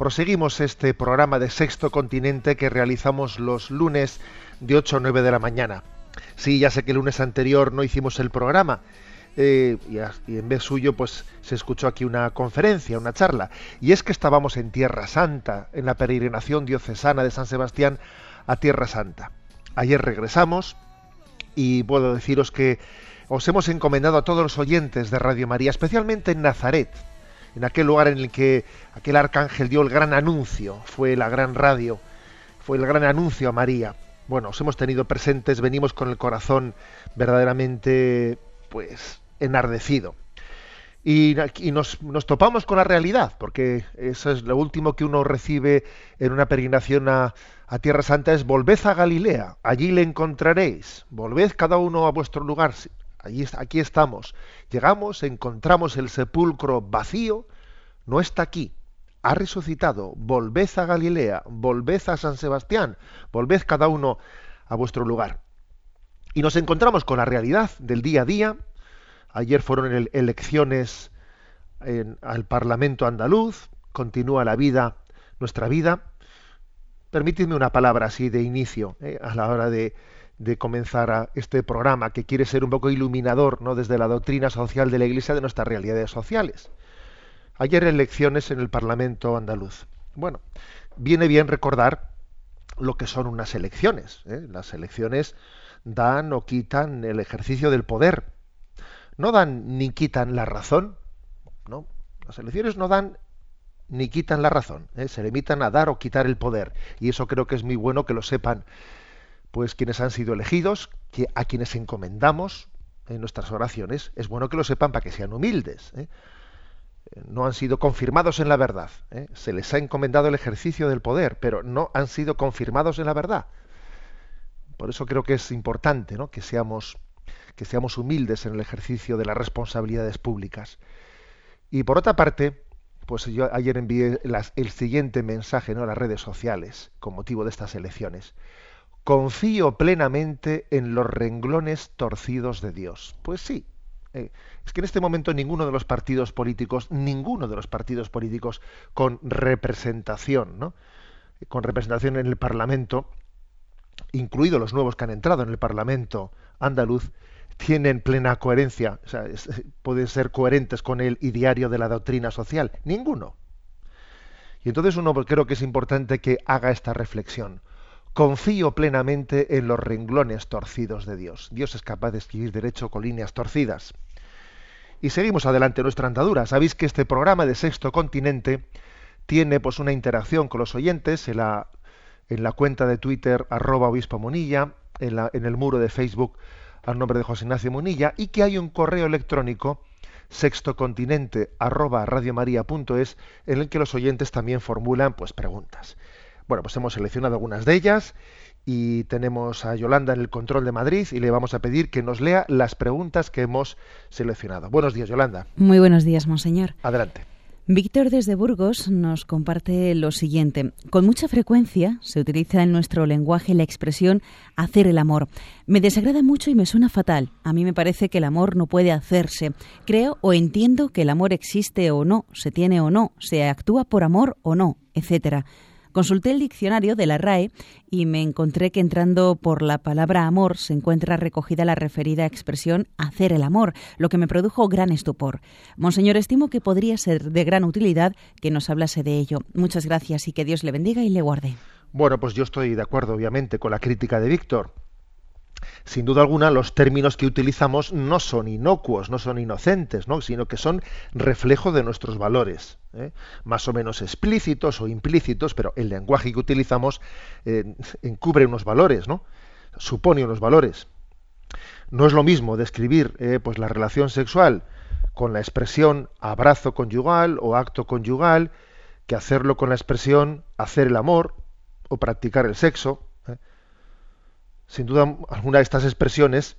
proseguimos este programa de Sexto Continente que realizamos los lunes de 8 a 9 de la mañana. Sí, ya sé que el lunes anterior no hicimos el programa eh, y, y en vez suyo pues se escuchó aquí una conferencia, una charla. Y es que estábamos en Tierra Santa, en la peregrinación diocesana de San Sebastián a Tierra Santa. Ayer regresamos y puedo deciros que os hemos encomendado a todos los oyentes de Radio María, especialmente en Nazaret, en aquel lugar en el que aquel arcángel dio el gran anuncio, fue la gran radio, fue el gran anuncio a María. Bueno, os hemos tenido presentes, venimos con el corazón verdaderamente, pues, enardecido. Y, nos, topamos con la realidad, porque eso es lo último que uno recibe en una peregrinación a, a Tierra Santa, es volved a Galilea, allí le encontraréis, volved cada uno a vuestro lugar, aquí estamos. Llegamos, encontramos el sepulcro vacío, no está aquí, ha resucitado, volved a Galilea, volved a San Sebastián, volved cada uno a vuestro lugar. Y nos encontramos con la realidad del día a día, Ayer fueron el- elecciones en- al Parlamento andaluz, continúa la vida, nuestra vida. Permitidme una palabra así de inicio, eh, a la hora de, de comenzar a este programa que quiere ser un poco iluminador, ¿no? desde la doctrina social de la Iglesia de nuestras realidades sociales. Ayer elecciones en el Parlamento andaluz. Bueno, viene bien recordar lo que son unas elecciones. ¿eh? Las elecciones dan o quitan el ejercicio del poder no dan ni quitan la razón, ¿no? Las elecciones no dan ni quitan la razón, ¿eh? se limitan a dar o quitar el poder. Y eso creo que es muy bueno que lo sepan, pues quienes han sido elegidos, que a quienes encomendamos en nuestras oraciones, es bueno que lo sepan para que sean humildes. ¿eh? No han sido confirmados en la verdad. ¿eh? Se les ha encomendado el ejercicio del poder, pero no han sido confirmados en la verdad. Por eso creo que es importante ¿no? que seamos que seamos humildes en el ejercicio de las responsabilidades públicas. Y por otra parte, pues yo ayer envié el siguiente mensaje ¿no? a las redes sociales con motivo de estas elecciones. Confío plenamente en los renglones torcidos de Dios. Pues sí. eh, es que en este momento ninguno de los partidos políticos, ninguno de los partidos políticos con representación, ¿no? con representación en el Parlamento, incluidos los nuevos que han entrado en el Parlamento andaluz, tienen plena coherencia, o sea, es- pueden ser coherentes con el ideario de la doctrina social. Ninguno. Y entonces uno creo que es importante que haga esta reflexión. Confío plenamente en los renglones torcidos de Dios. Dios es capaz de escribir derecho con líneas torcidas. Y seguimos adelante nuestra andadura. Sabéis que este programa de Sexto Continente tiene pues una interacción con los oyentes en la, en la cuenta de Twitter arroba obispo Munilla, en, la- en el muro de Facebook al nombre de José Ignacio Munilla y que hay un correo electrónico sextocontinente arroba radiomaria.es en el que los oyentes también formulan pues preguntas. Bueno, pues hemos seleccionado algunas de ellas y tenemos a Yolanda en el control de Madrid y le vamos a pedir que nos lea las preguntas que hemos seleccionado. Buenos días, Yolanda. Muy buenos días, monseñor. Adelante. Víctor desde Burgos nos comparte lo siguiente. Con mucha frecuencia se utiliza en nuestro lenguaje la expresión hacer el amor. Me desagrada mucho y me suena fatal. A mí me parece que el amor no puede hacerse. Creo o entiendo que el amor existe o no, se tiene o no, se actúa por amor o no, etcétera. Consulté el diccionario de la RAE y me encontré que entrando por la palabra amor se encuentra recogida la referida expresión hacer el amor, lo que me produjo gran estupor. Monseñor, estimo que podría ser de gran utilidad que nos hablase de ello. Muchas gracias y que Dios le bendiga y le guarde. Bueno, pues yo estoy de acuerdo, obviamente, con la crítica de Víctor. Sin duda alguna, los términos que utilizamos no son inocuos, no son inocentes, ¿no? sino que son reflejo de nuestros valores, ¿eh? más o menos explícitos o implícitos, pero el lenguaje que utilizamos eh, encubre unos valores, ¿no? supone unos valores. No es lo mismo describir eh, pues la relación sexual con la expresión abrazo conyugal o acto conyugal que hacerlo con la expresión hacer el amor o practicar el sexo. ¿Eh? Sin duda, alguna de estas expresiones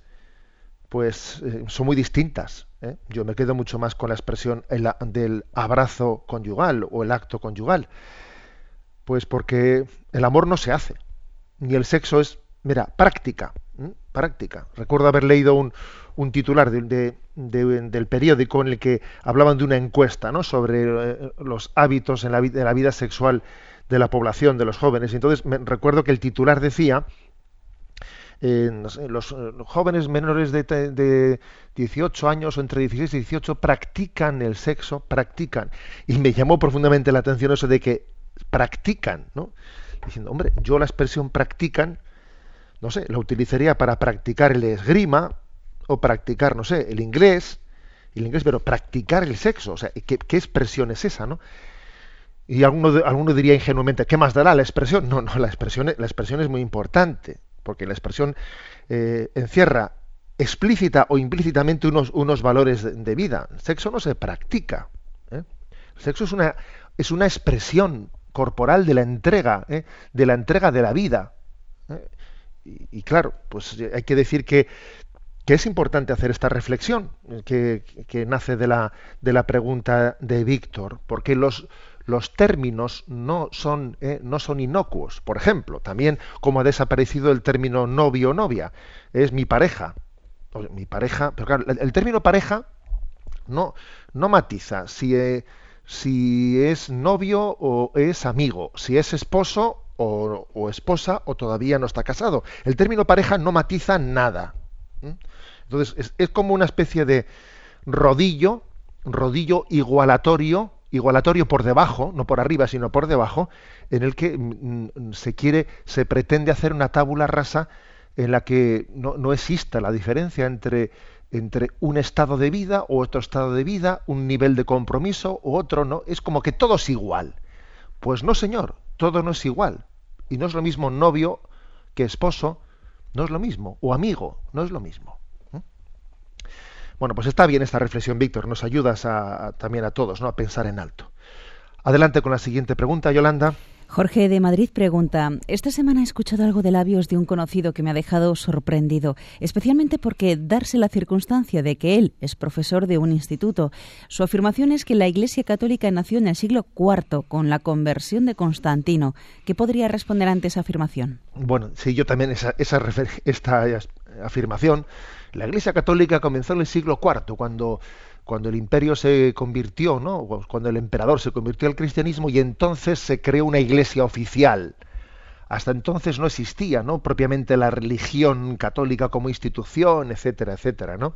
pues eh, son muy distintas. ¿eh? Yo me quedo mucho más con la expresión del abrazo conyugal o el acto conyugal. Pues porque el amor no se hace, ni el sexo es, mira, práctica, práctica. Recuerdo haber leído un, titular de, del periódico en el que hablaban de una encuesta ¿no? sobre los hábitos en la, de la vida sexual de la población, de los jóvenes. Entonces me, recuerdo que el titular decía, eh, los, jóvenes menores de, de, 18 años o entre 16 y 18 practican el sexo, practican. Y me llamó profundamente la atención eso de que practican, ¿no? Diciendo, hombre, yo la expresión practican, no sé, la utilizaría para practicar el esgrima o practicar, no sé, el inglés, el inglés, pero practicar el sexo, o sea, ¿qué, expresión es esa, no? Y alguno, alguno diría ingenuamente, ¿qué más dará la expresión? No, no, la expresión, la expresión es muy importante, porque la expresión eh, encierra explícita o implícitamente unos, unos valores de, vida. El sexo no se practica. ¿eh? El sexo es una, es una expresión corporal de la entrega, ¿eh? de la entrega de la vida. Y, y, claro, pues hay que decir que, que es importante hacer esta reflexión que, que nace de la, de la pregunta de Víctor, porque los, los términos no son, eh, no son inocuos. Por ejemplo, también como ha desaparecido el término novio o novia, es mi pareja. mi pareja, pero claro, el, término pareja no, no matiza si, eh, si es novio o es amigo, si es esposo o, esposa o todavía no está casado. El término pareja no matiza nada. Entonces, es, es como una especie de rodillo, rodillo igualatorio igualatorio por debajo, no por arriba, sino por debajo, en el que mm, mm, se quiere, se pretende hacer una tábula rasa en la que no, exista la diferencia entre, entre un estado de vida o otro estado de vida, un nivel de compromiso u otro, no, es como que todo es igual. Pues no, señor, todo no es igual. Y no es lo mismo novio que esposo, no es lo mismo, o amigo, no es lo mismo. Bueno, pues está bien esta reflexión, Víctor. Nos ayudas también a todos ¿no? a pensar en alto. Adelante con la siguiente pregunta, Yolanda. Jorge de Madrid pregunta, esta semana he escuchado algo de labios de un conocido que me ha dejado sorprendido, especialmente porque darse la circunstancia de que él es profesor de un instituto. Su afirmación es que la Iglesia Católica nació en el siglo IV con la conversión de Constantino. ¿Qué podría responder ante esa afirmación? Bueno, sí, yo también esa, esa esta afirmación la Iglesia Católica comenzó en el siglo IV, cuando, cuando el imperio se convirtió, ¿no? cuando el emperador se convirtió al cristianismo y entonces se creó una iglesia oficial. Hasta entonces no existía, ¿no? propiamente la religión católica como institución, etcétera, etcétera, ¿no?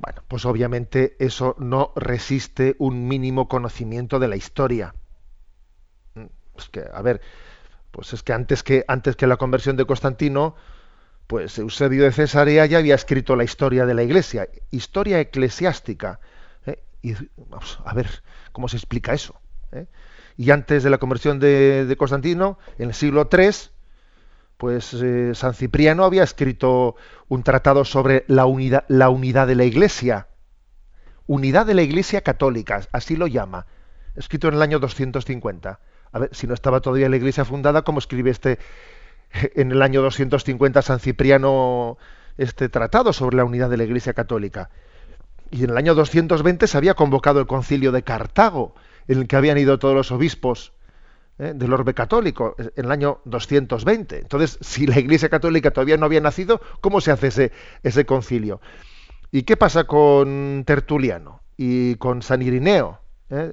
Bueno, pues obviamente eso no resiste un mínimo conocimiento de la historia. Pues que, a ver, pues es que antes que antes que la conversión de Constantino, pues Eusebio de Cesarea ya había escrito la historia de la Iglesia, historia eclesiástica. ¿eh? Y vamos a ver cómo se explica eso. ¿eh? Y antes de la conversión de, Constantino, en el siglo III, pues eh, San Cipriano había escrito un tratado sobre la unidad, la unidad de la Iglesia. Unidad de la Iglesia católica, así lo llama. Escrito en el año 250. A ver, si no estaba todavía la Iglesia fundada, ¿cómo escribe este, en el año 250 San Cipriano este tratado sobre la unidad de la Iglesia Católica. Y en el año 220 se había convocado el concilio de Cartago, en el que habían ido todos los obispos ¿eh? del orbe católico, en el año 220. Entonces, si la Iglesia Católica todavía no había nacido, ¿cómo se hace ese, ese concilio? ¿Y qué pasa con Tertuliano y con San Irineo? ¿Eh?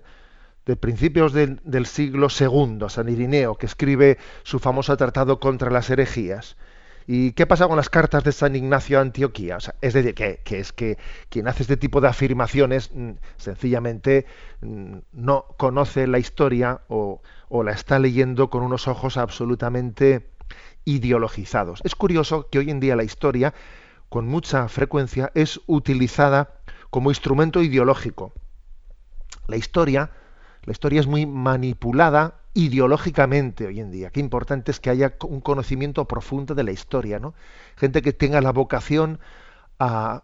De principios del, siglo II, San Irineo, que escribe su famoso tratado contra las herejías. ¿Y qué pasa con las cartas de San Ignacio de Antioquía? es decir, que, es que quien hace este tipo de afirmaciones mm, sencillamente mm, no conoce la historia o, o la está leyendo con unos ojos absolutamente ideologizados. Es curioso que hoy en día la historia, con mucha frecuencia, es utilizada como instrumento ideológico. La historia, la historia es muy manipulada ideológicamente hoy en día. Qué importante es que haya un conocimiento profundo de la historia, ¿no? Gente que tenga la vocación a,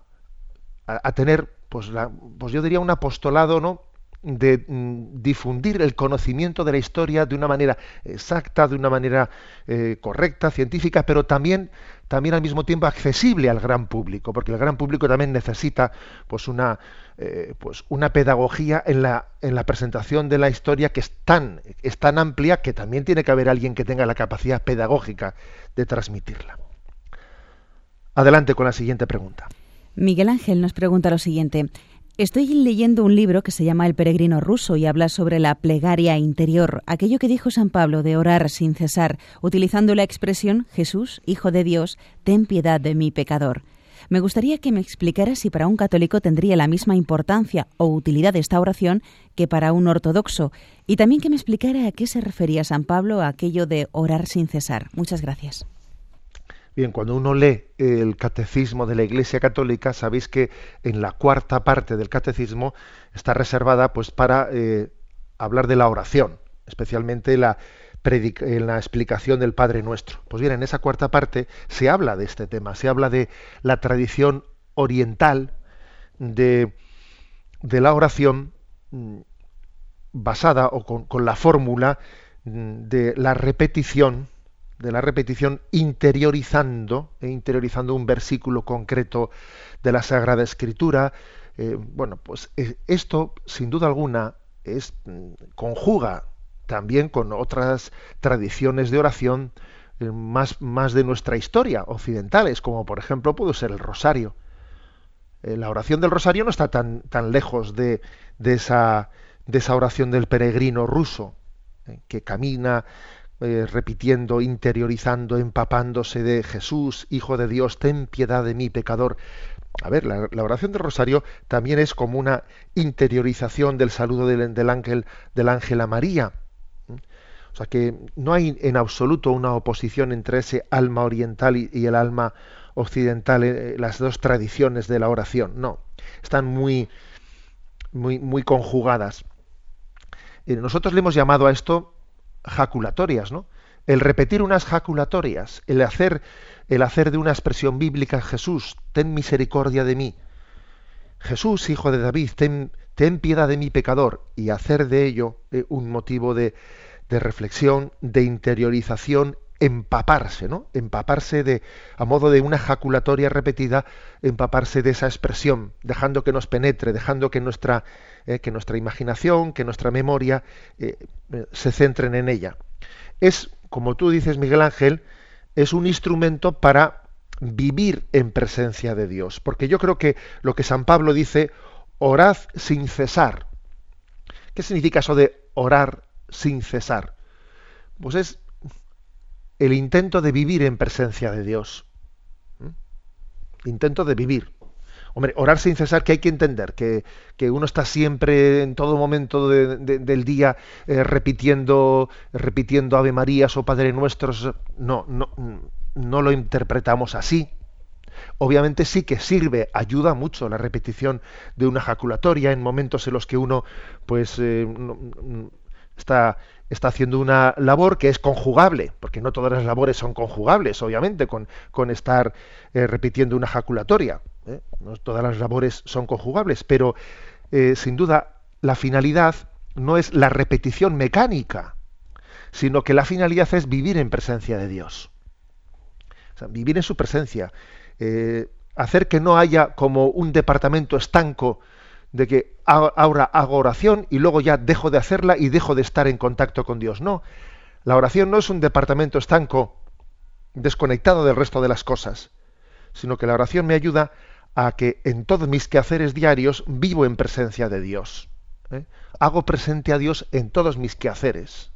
a, tener, pues, la, pues yo diría un apostolado, ¿no? De mm, difundir el conocimiento de la historia de una manera exacta, de una manera eh, correcta, científica, pero también, también al mismo tiempo accesible al gran público, porque el gran público también necesita pues una, eh, pues una pedagogía en la, en la presentación de la historia que es tan, es tan amplia que también tiene que haber alguien que tenga la capacidad pedagógica de transmitirla. Adelante con la siguiente pregunta. Miguel Ángel nos pregunta lo siguiente. Estoy leyendo un libro que se llama El peregrino ruso y habla sobre la plegaria interior, aquello que dijo San Pablo de orar sin cesar, utilizando la expresión Jesús, Hijo de Dios, ten piedad de mi pecador. Me gustaría que me explicara si para un católico tendría la misma importancia o utilidad esta oración que para un ortodoxo, y también que me explicara a qué se refería San Pablo a aquello de orar sin cesar. Muchas gracias. Bien, cuando uno lee el catecismo de la Iglesia Católica, sabéis que en la cuarta parte del catecismo está reservada pues para eh, hablar de la oración, especialmente la en la explicación del Padre Nuestro. Pues bien, en esa cuarta parte se habla de este tema, se habla de la tradición oriental de, la oración mm, basada o con, con la fórmula mm, de la repetición de la repetición interiorizando, e interiorizando un versículo concreto de la Sagrada Escritura. Eh, bueno, pues eh, esto, sin duda alguna, es, mm, conjuga también con otras tradiciones de oración más, más de nuestra historia, occidentales, como por ejemplo puede ser el rosario. la oración del rosario no está tan, tan lejos de, de, esa, de esa oración del peregrino ruso, que camina eh, repitiendo, interiorizando, empapándose de Jesús, Hijo de Dios, ten piedad de mí, pecador. A ver, la, oración del rosario también es como una interiorización del saludo del, ángel, del ángel a María. O sea que no hay en absoluto una oposición entre ese alma oriental y, el alma occidental, eh, las dos tradiciones de la oración. No, están muy, muy, muy conjugadas. Eh, nosotros le hemos llamado a esto jaculatorias, ¿no? El repetir unas jaculatorias, el hacer, el hacer de una expresión bíblica Jesús, ten misericordia de mí. Jesús, hijo de David, ten, ten piedad de mi pecador, y hacer de ello eh, un motivo de, de reflexión, de interiorización, empaparse, ¿no? Empaparse de, a modo de una jaculatoria repetida, empaparse de esa expresión, dejando que nos penetre, dejando que nuestra eh, que nuestra imaginación, que nuestra memoria eh, se centren en ella. Es, como tú dices, Miguel Ángel, es un instrumento para vivir en presencia de Dios. Porque yo creo que lo que San Pablo dice, orad sin cesar. ¿Qué significa eso de orar sin cesar? Pues es el intento de vivir en presencia de Dios. Intento de vivir. Hombre, orar sin cesar, que hay que entender, que, uno está siempre, en todo momento del día, eh, repitiendo, repitiendo Ave Marías o Padre Nuestros. No, no, no lo interpretamos así. Obviamente sí que sirve, ayuda mucho la repetición de una ejaculatoria en momentos en los que uno, pues, eh, está está haciendo una labor que es conjugable, porque no todas las labores son conjugables, obviamente, con, con estar eh, repitiendo una ejaculatoria. ¿eh? No todas las labores son conjugables, pero eh, sin duda la finalidad no es la repetición mecánica, sino que la finalidad es vivir en presencia de Dios. vivir en su presencia, hacer que no haya como un departamento estanco de que ahora hago oración y luego ya dejo de hacerla y dejo de estar en contacto con Dios. No, la oración no es un departamento estanco desconectado del resto de las cosas, sino que la oración me ayuda a que en todos mis quehaceres diarios vivo en presencia de Dios. ¿eh? Hago presente a Dios en todos mis quehaceres.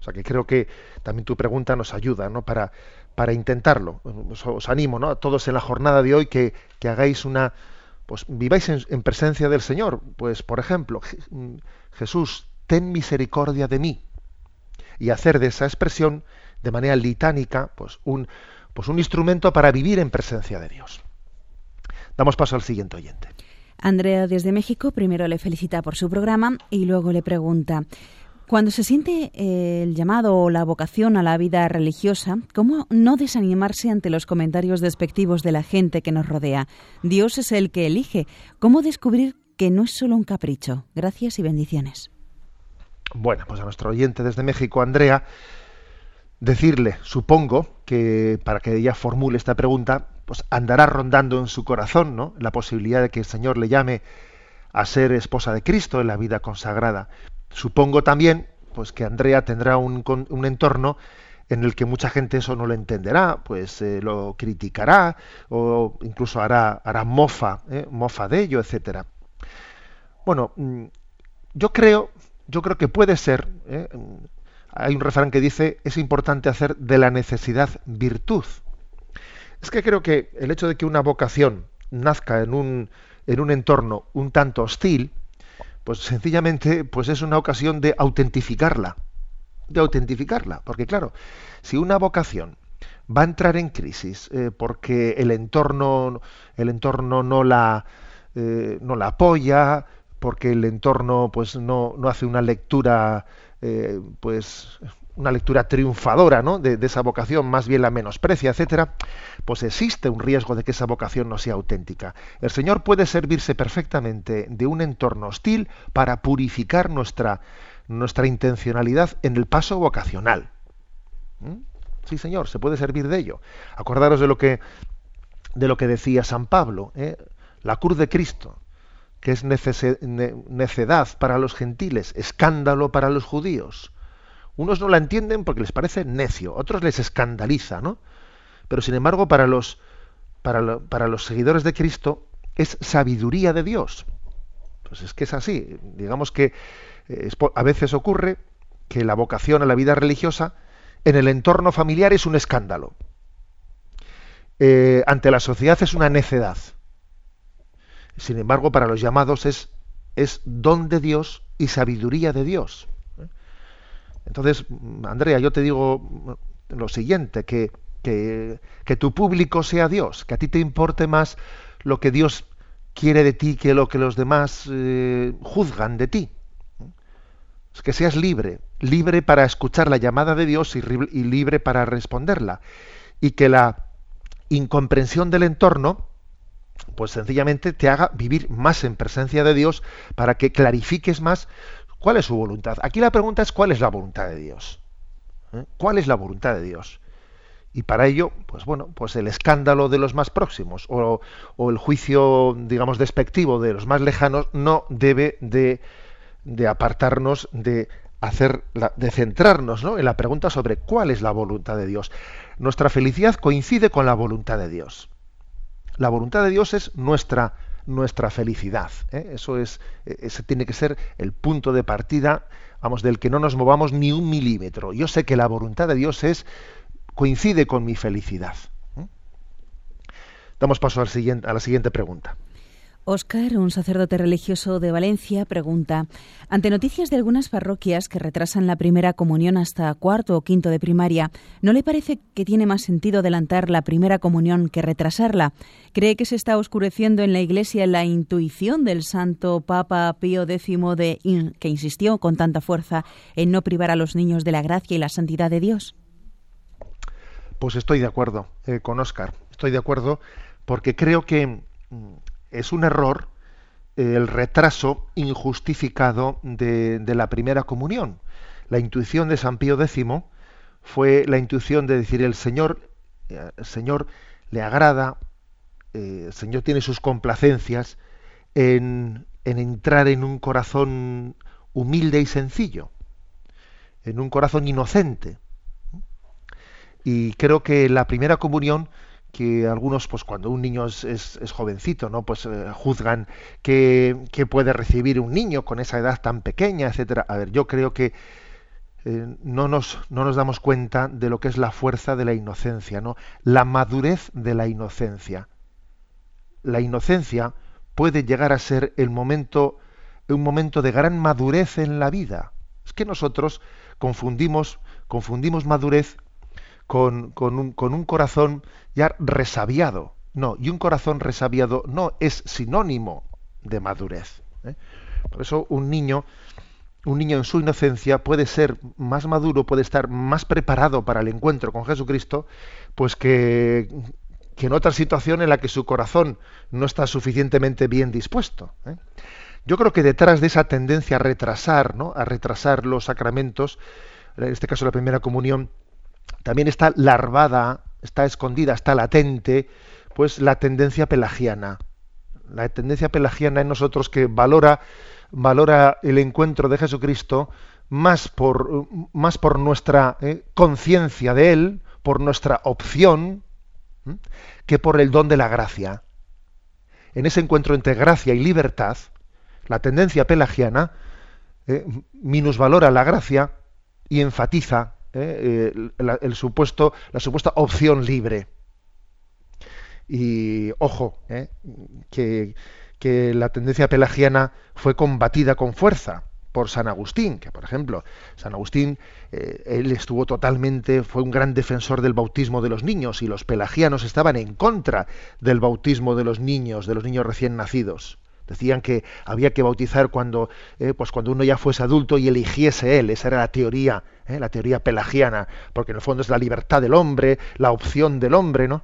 O sea que creo que también tu pregunta nos ayuda ¿no? para, para intentarlo. Os, animo ¿no? a todos en la jornada de hoy que, que hagáis una, pues viváis en, presencia del Señor. Pues, por ejemplo, Jesús, ten misericordia de mí. Y hacer de esa expresión, de manera litánica, pues un, pues un instrumento para vivir en presencia de Dios. Damos paso al siguiente oyente. Andrea desde México primero le felicita por su programa y luego le pregunta, cuando se siente eh, el llamado o la vocación a la vida religiosa, ¿cómo no desanimarse ante los comentarios despectivos de la gente que nos rodea? Dios es el que elige. ¿Cómo descubrir que no es solo un capricho? Gracias y bendiciones. Bueno, pues a nuestro oyente desde México, Andrea, decirle, supongo que para que ella formule esta pregunta, pues andará rondando en su corazón, ¿no? La posibilidad de que el Señor le llame a ser esposa de Cristo en la vida consagrada. Supongo también pues que Andrea tendrá un, un entorno en el que mucha gente eso no lo entenderá, pues eh, lo criticará o incluso hará, mofa, ¿eh? mofa de ello, etcétera. Bueno, mm, yo creo, yo creo que puede ser. ¿eh? Hay un refrán que dice es importante hacer de la necesidad virtud. Es que creo que el hecho de que una vocación nazca en un, en un entorno un tanto hostil, pues sencillamente pues es una ocasión de autentificarla, de autentificarla, porque claro, si una vocación va a entrar en crisis eh, porque el entorno, el entorno no la, eh, no la apoya, porque el entorno pues no, no hace una lectura eh, pues una lectura triunfadora ¿no? de, esa vocación, más bien la menosprecia, etcétera, pues existe un riesgo de que esa vocación no sea auténtica. El Señor puede servirse perfectamente de un entorno hostil para purificar nuestra, nuestra intencionalidad en el paso vocacional. ¿Mm? Sí, Señor, se puede servir de ello. Acordaros de lo que, de lo que decía San Pablo, ¿eh? la cruz de Cristo, que es necedad para los gentiles, escándalo para los judíos unos no la entienden porque les parece necio, otros les escandaliza, ¿no? Pero sin embargo, para los, para, los seguidores de Cristo es sabiduría de Dios. Pues es que es así. Digamos que eh, a veces ocurre que la vocación a la vida religiosa en el entorno familiar es un escándalo. Eh, ante la sociedad es una necedad. Sin embargo, para los llamados es, es don de Dios y sabiduría de Dios. Entonces, Andrea, yo te digo lo siguiente, que, que, tu público sea Dios, que a ti te importe más lo que Dios quiere de ti que lo que los demás eh, juzgan de ti. que seas libre, libre para escuchar la llamada de Dios y libre para responderla. Y que la incomprensión del entorno, pues sencillamente te haga vivir más en presencia de Dios para que clarifiques más ¿Cuál es su voluntad? Aquí la pregunta es ¿cuál es la voluntad de Dios? ¿Eh? ¿Cuál es la voluntad de Dios? Y para ello, pues bueno, pues el escándalo de los más próximos o, el juicio, digamos, despectivo de los más lejanos no debe de, apartarnos de hacer de centrarnos en la pregunta sobre cuál es la voluntad de Dios. Nuestra felicidad coincide con la voluntad de Dios. La voluntad de Dios es nuestra nuestra felicidad. ¿eh? Eso es, e-, ese tiene que ser el punto de partida, vamos, del que no nos movamos ni un milímetro. Yo sé que la voluntad de Dios es coincide con mi felicidad. ¿eh? Damos paso siguiente, a la siguiente pregunta. Óscar, un sacerdote religioso de Valencia, pregunta, ante noticias de algunas parroquias que retrasan la primera comunión hasta cuarto o quinto de primaria, ¿no le parece que tiene más sentido adelantar la primera comunión que retrasarla? ¿Cree que se está oscureciendo en la Iglesia la intuición del santo Papa Pío X de, que insistió con tanta fuerza en no privar a los niños de la gracia y la santidad de Dios? Pues estoy de acuerdo eh, con Óscar, estoy de acuerdo porque creo que mm, es un error eh, el retraso injustificado de, la primera comunión. La intuición de San Pío X fue la intuición de decir el Señor, eh, el Señor le agrada, eh, el Señor tiene sus complacencias en, en entrar en un corazón humilde y sencillo, en un corazón inocente. Y creo que la primera comunión que algunos, pues cuando un niño es, es, jovencito, ¿no? Pues eh, juzgan que, puede recibir un niño con esa edad tan pequeña, etcétera. A ver, yo creo que eh, no, nos, no nos damos cuenta de lo que es la fuerza de la inocencia, ¿no? La madurez de la inocencia. La inocencia puede llegar a ser el momento, un momento de gran madurez en la vida. Es que nosotros confundimos, confundimos madurez con, un, corazón ya resabiado. No, y un corazón resabiado no es sinónimo de madurez. ¿eh? Por eso un niño, un niño en su inocencia puede ser más maduro, puede estar más preparado para el encuentro con Jesucristo, pues que, que en otra situación en la que su corazón no está suficientemente bien dispuesto. ¿eh? Yo creo que detrás de esa tendencia a retrasar, ¿no? a retrasar los sacramentos, en este caso la primera comunión, también está larvada, está escondida, está latente, pues la tendencia pelagiana. La tendencia pelagiana en nosotros que valora, valora el encuentro de Jesucristo más por, más por nuestra eh, conciencia de Él, por nuestra opción, que por el don de la gracia. En ese encuentro entre gracia y libertad, la tendencia pelagiana eh, minusvalora la gracia y enfatiza ¿eh? Eh, el supuesto, la supuesta opción libre. Y ojo, ¿eh? que, que, la tendencia pelagiana fue combatida con fuerza por San Agustín, que por ejemplo, San Agustín, él estuvo totalmente, fue un gran defensor del bautismo de los niños y los pelagianos estaban en contra del bautismo de los niños, de los niños recién nacidos. Decían que había que bautizar cuando, pues cuando uno ya fuese adulto y eligiese él. Esa era la teoría, eh, la teoría pelagiana, porque en el fondo es la libertad del hombre, la opción del hombre, ¿no?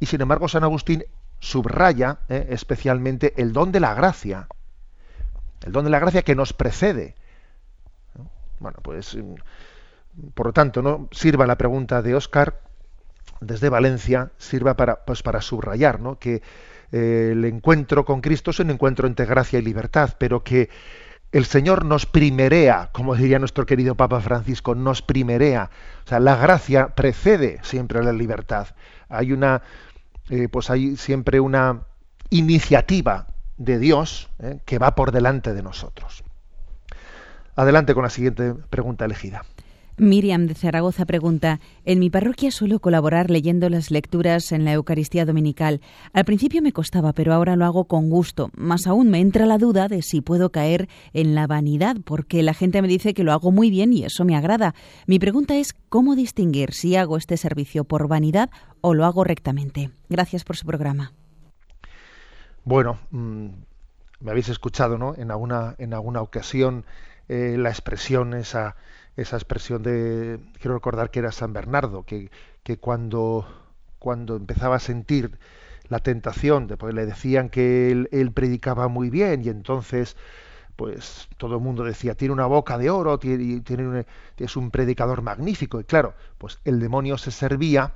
Y sin embargo, San Agustín subraya eh, especialmente el don de la gracia, el don de la gracia que nos precede. Bueno, pues mm, por lo tanto, ¿no? Sirva la pregunta de Óscar desde Valencia, sirva para, pues para subrayar, ¿no? Que el encuentro con Cristo es un encuentro entre gracia y libertad, pero que el Señor nos primerea, como diría nuestro querido Papa Francisco, nos primerea. O sea, la gracia precede siempre a la libertad. Hay una, eh, pues hay siempre una iniciativa de Dios eh, que va por delante de nosotros. Adelante con la siguiente pregunta elegida. Miriam de Zaragoza pregunta, en mi parroquia suelo colaborar leyendo las lecturas en la Eucaristía Dominical. Al principio me costaba, pero ahora lo hago con gusto. Más aún me entra la duda de si puedo caer en la vanidad, porque la gente me dice que lo hago muy bien y eso me agrada. Mi pregunta es, ¿cómo distinguir si hago este servicio por vanidad o lo hago rectamente? Gracias por su programa. Bueno, mm, me habéis escuchado, ¿no? En alguna, en alguna ocasión eh, la expresión esa esa expresión de, quiero recordar que era San Bernardo, que, que cuando, cuando empezaba a sentir la tentación, de, pues le decían que él, predicaba muy bien y entonces pues todo el mundo decía, tiene una boca de oro, tiene, tiene es un predicador magnífico. Y claro, pues el demonio se servía,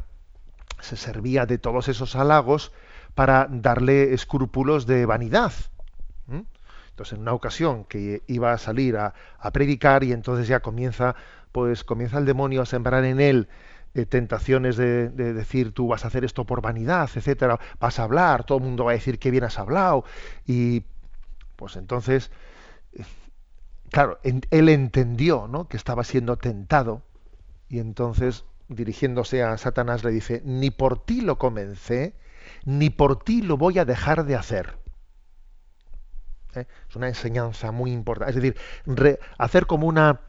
se servía de todos esos halagos para darle escrúpulos de vanidad. Entonces, en una ocasión que iba a salir a, predicar y entonces ya comienza, pues comienza el demonio a sembrar en él eh, tentaciones de, decir tú vas a hacer esto por vanidad, etcétera, vas a hablar, todo el mundo va a decir que bien has hablado y pues entonces, claro, él entendió, ¿no? Que estaba siendo tentado y entonces dirigiéndose a Satanás le dice ni por ti lo comencé, ni por ti lo voy a dejar de hacer. ¿Eh? Es una enseñanza muy importante. Es decir, hacer como una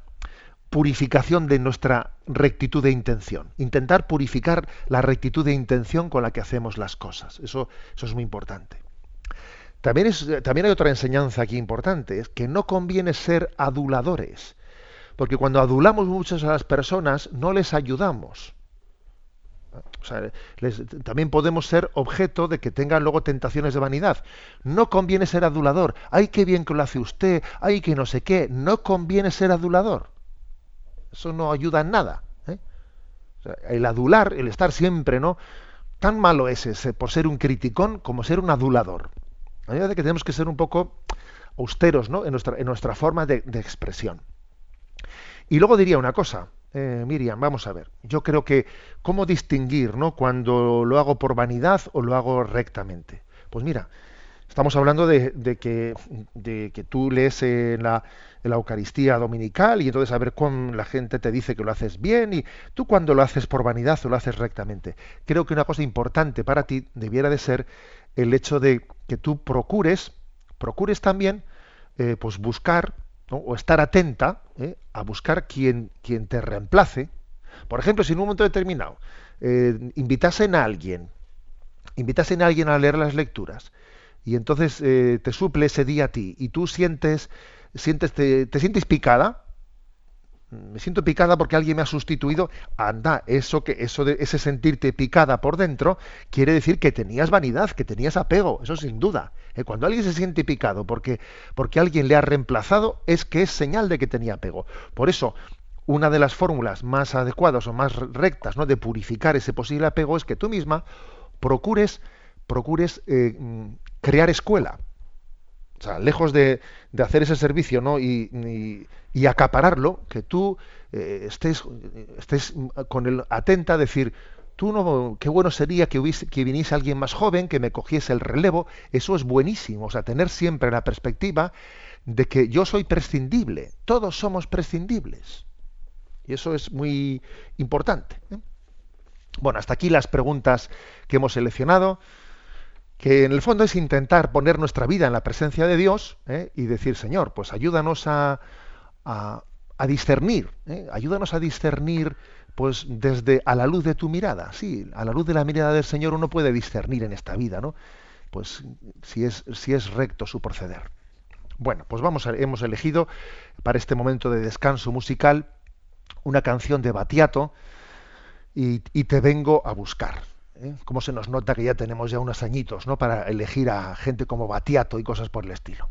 purificación de nuestra rectitud de intención. Intentar purificar la rectitud de intención con la que hacemos las cosas. Eso, eso es muy importante. También, es, también hay otra enseñanza aquí importante, es que no conviene ser aduladores. Porque cuando adulamos muchas a las personas, no les ayudamos también podemos ser objeto de que tengan luego tentaciones de vanidad. No conviene ser adulador. Ay, qué bien que lo hace usted. Ay, que no sé qué. No conviene ser adulador. Eso no ayuda en nada. ¿eh? el adular, el estar siempre, ¿no? Tan malo es ese por ser un criticón como ser un adulador. A mí me que tenemos que ser un poco austeros, ¿no? En nuestra, en nuestra forma de, de expresión. Y luego diría una cosa. Eh, Miriam, vamos a ver. Yo creo que cómo distinguir, ¿no? Cuando lo hago por vanidad o lo hago rectamente. Pues mira, estamos hablando de, que, de que tú lees en la, Eucaristía dominical y entonces a ver cómo la gente te dice que lo haces bien y tú cuando lo haces por vanidad o lo haces rectamente. Creo que una cosa importante para ti debiera de ser el hecho de que tú procures, procures también, eh, pues buscar o estar atenta ¿eh? a buscar quien, te reemplace. Por ejemplo, si en un momento determinado eh, invitasen a alguien, invitasen a alguien a leer las lecturas y entonces eh, te suple ese día a ti y tú sientes, sientes te, te sientes picada, me siento picada porque alguien me ha sustituido, anda, eso que eso de ese sentirte picada por dentro quiere decir que tenías vanidad, que tenías apego, eso sin duda. Eh, cuando alguien se siente picado porque porque alguien le ha reemplazado es que es señal de que tenía apego. Por eso una de las fórmulas más adecuadas o más rectas, ¿no? de purificar ese posible apego es que tú misma procures procures eh, mm, crear escuela o sea, lejos de, hacer ese servicio ¿no? y, acapararlo, que tú eh, estés, estés con el atenta a decir, tú no, qué bueno sería que, hubiese, que viniese alguien más joven, que me cogiese el relevo, eso es buenísimo, o sea, tener siempre la perspectiva de que yo soy prescindible, todos somos prescindibles. Y eso es muy importante. ¿eh? Bueno, hasta aquí las preguntas que hemos seleccionado que en el fondo es intentar poner nuestra vida en la presencia de Dios ¿eh? y decir, Señor, pues ayúdanos a, a, discernir, ¿eh? ayúdanos a discernir pues desde a la luz de tu mirada. Sí, a la luz de la mirada del Señor uno puede discernir en esta vida, ¿no? Pues si es, si es recto su proceder. Bueno, pues vamos a, hemos elegido para este momento de descanso musical una canción de Batiato y, y te vengo a buscar. ¿Eh? cómo se nos nota que ya tenemos ya unos añitos ¿no? para elegir a gente como Batiato y cosas por el estilo.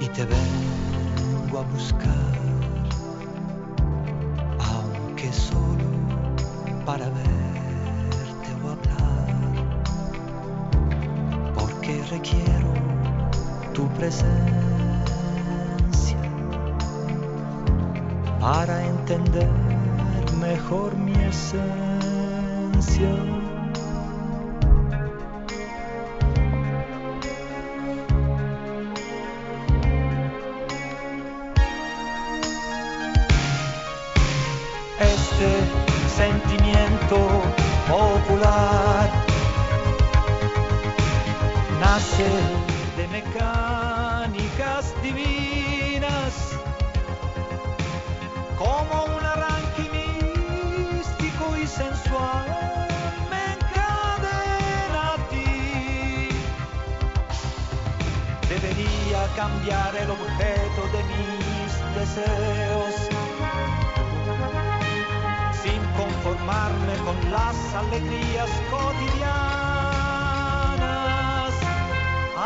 Y te vengo a buscar, aunque solo para ver requiero tu presencia para entender mejor mi esencia. De mecánicas divinas, como un arranque místico y sensual. Me encadena. Debería cambiar el objeto de mis deseos sin conformarme con las alegrías cotidianas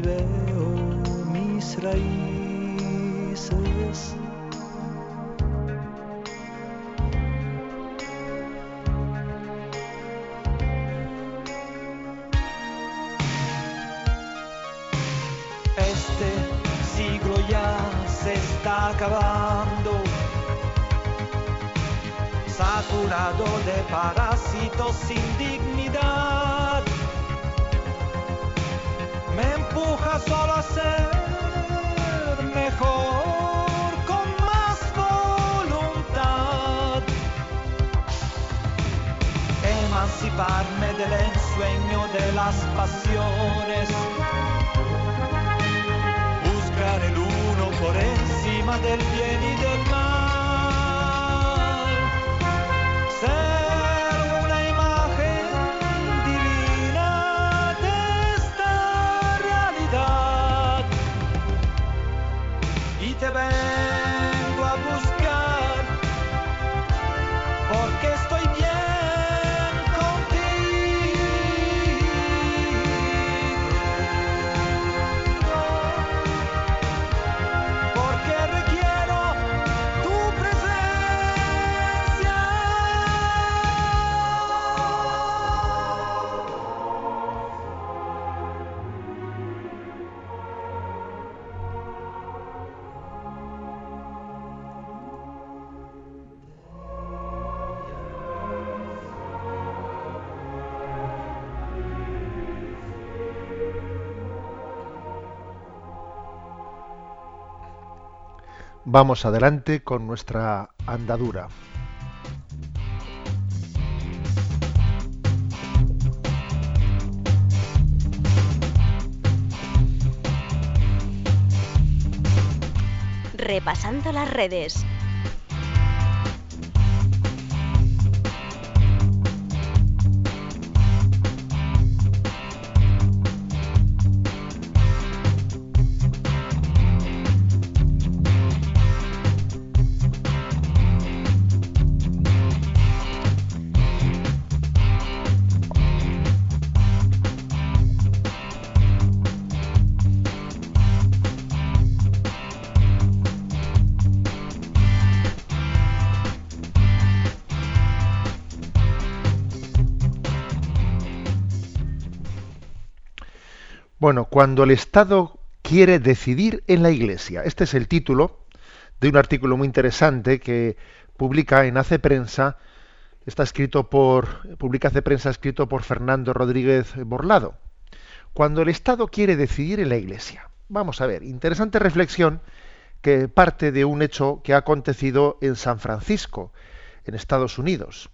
veo mis raíces. Este siglo ya se está acabando, saturado de parásitos sin dignidad empuja solo a ser mejor, con más voluntad. Emanciparme del ensueño de las pasiones. Buscar el uno por encima del bien y del vamos adelante con nuestra andadura. Repasando las redes. Bueno, cuando el Estado quiere decidir en la Iglesia. Este es el título de un artículo muy interesante que publica en Hace Prensa. Está escrito por, publica Hace Prensa escrito por Fernando Rodríguez Borlado. Cuando el Estado quiere decidir en la Iglesia. Vamos a ver, interesante reflexión que parte de un hecho que ha acontecido en San Francisco, en Estados Unidos,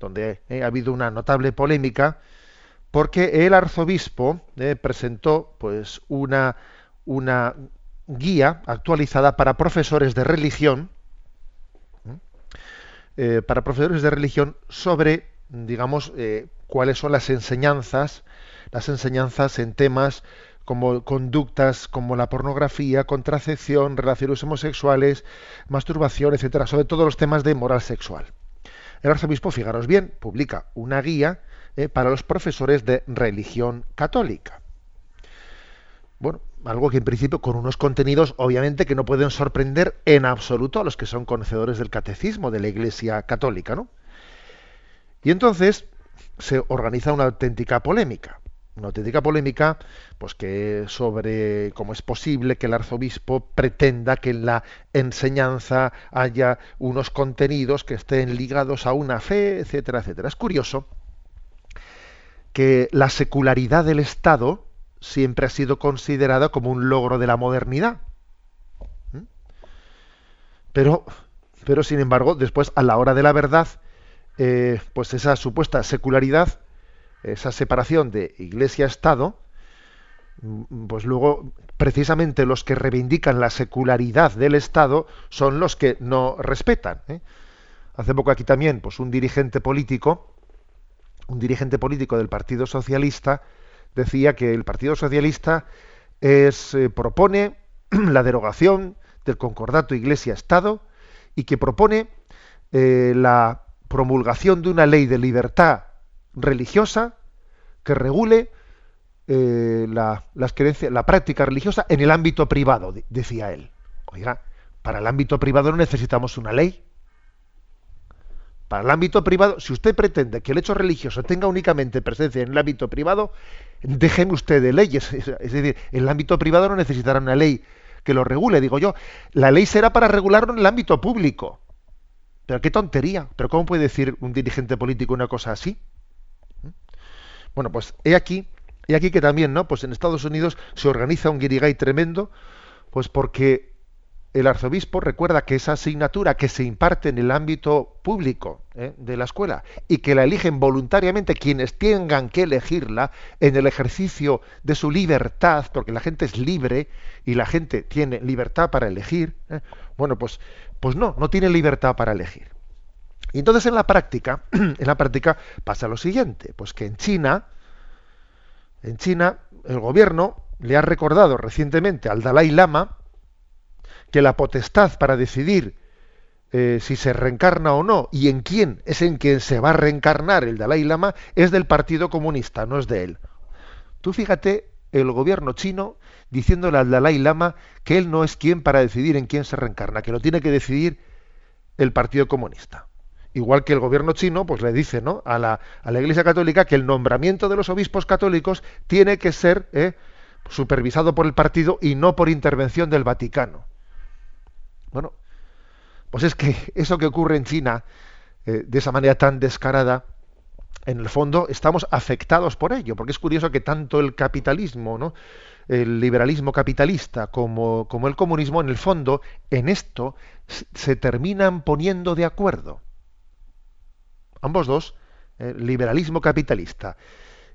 donde eh, ha habido una notable polémica porque el arzobispo eh, presentó pues una, guía actualizada para profesores de religión eh, para profesores de religión sobre digamos eh, cuáles son las enseñanzas las enseñanzas en temas como conductas como la pornografía, contracepción, relaciones homosexuales, masturbación, etcétera, sobre todos los temas de moral sexual. El arzobispo, fijaros bien, publica una guía eh, para los profesores de religión católica. Bueno, algo que en principio con unos contenidos obviamente que no pueden sorprender en absoluto a los que son conocedores del catecismo de la Iglesia católica, ¿no? Y entonces se organiza una auténtica polémica, una auténtica polémica, pues que sobre cómo es posible que el arzobispo pretenda que en la enseñanza haya unos contenidos que estén ligados a una fe, etcétera, etcétera. Es curioso que la secularidad del Estado siempre ha sido considerada como un logro de la modernidad. ¿Mm? Pero, pero sin embargo, después, a la hora de la verdad, eh, pues esa supuesta secularidad, esa separación de Iglesia-Estado, mm, pues luego precisamente los que reivindican la secularidad del Estado son los que no respetan. ¿eh? Hace poco aquí también, pues un dirigente político un dirigente político del Partido Socialista decía que el Partido Socialista eh, propone la derogación del concordato Iglesia-Estado y que propone eh, la promulgación de una ley de libertad religiosa que regule eh, la, las la práctica religiosa en el ámbito privado, decía él. Oiga, para el ámbito privado no necesitamos una ley. Para el ámbito privado, si usted pretende que el hecho religioso tenga únicamente presencia en el ámbito privado, déjeme usted de leyes. Es decir, el ámbito privado no necesitará una ley que lo regule, digo yo. La ley será para regularlo en el ámbito público. Pero qué tontería. Pero ¿cómo puede decir un dirigente político una cosa así? ¿Mm? Bueno, pues he aquí, he aquí que también, ¿no? Pues en Estados Unidos se organiza un guirigay tremendo, pues porque el arzobispo recuerda que esa asignatura que se imparte en el ámbito público ¿eh? de la escuela y que la eligen voluntariamente quienes tengan que elegirla en el ejercicio de su libertad, porque la gente es libre y la gente tiene libertad para elegir, ¿eh? bueno, pues, pues no, no tiene libertad para elegir. Y entonces en la práctica, en la práctica pasa lo siguiente, pues que en China, en China, el gobierno le ha recordado recientemente al Dalai Lama, que la potestad para decidir eh, si se reencarna o no y en quién es en quien se va a reencarnar el Dalai Lama es del Partido Comunista, no es de él. Tú fíjate el gobierno chino diciéndole al Dalai Lama que él no es quien para decidir en quién se reencarna, que lo tiene que decidir el Partido Comunista. Igual que el gobierno chino, pues le dice ¿no? a, la, a la Iglesia Católica que el nombramiento de los obispos católicos tiene que ser eh, supervisado por el partido y no por intervención del Vaticano. Bueno, pues es que eso que ocurre en China, eh, de esa manera tan descarada, en el fondo estamos afectados por ello, porque es curioso que tanto el capitalismo, ¿no? el liberalismo capitalista como, como el comunismo, en el fondo, en esto se terminan poniendo de acuerdo. Ambos dos, el liberalismo capitalista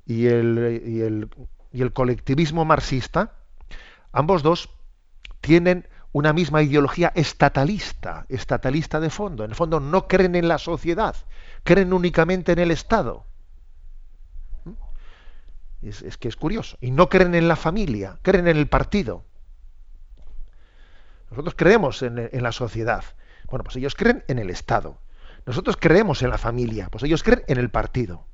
y el, y el, y el colectivismo marxista, ambos dos tienen una misma ideología estatalista, estatalista de fondo. En el fondo no creen en la sociedad, creen únicamente en el Estado. ¿Mm? Es, que es curioso. Y no creen en la familia, creen en el partido. Nosotros creemos en, la sociedad. Bueno, pues ellos creen en el Estado. Nosotros creemos en la familia, pues ellos creen en el partido.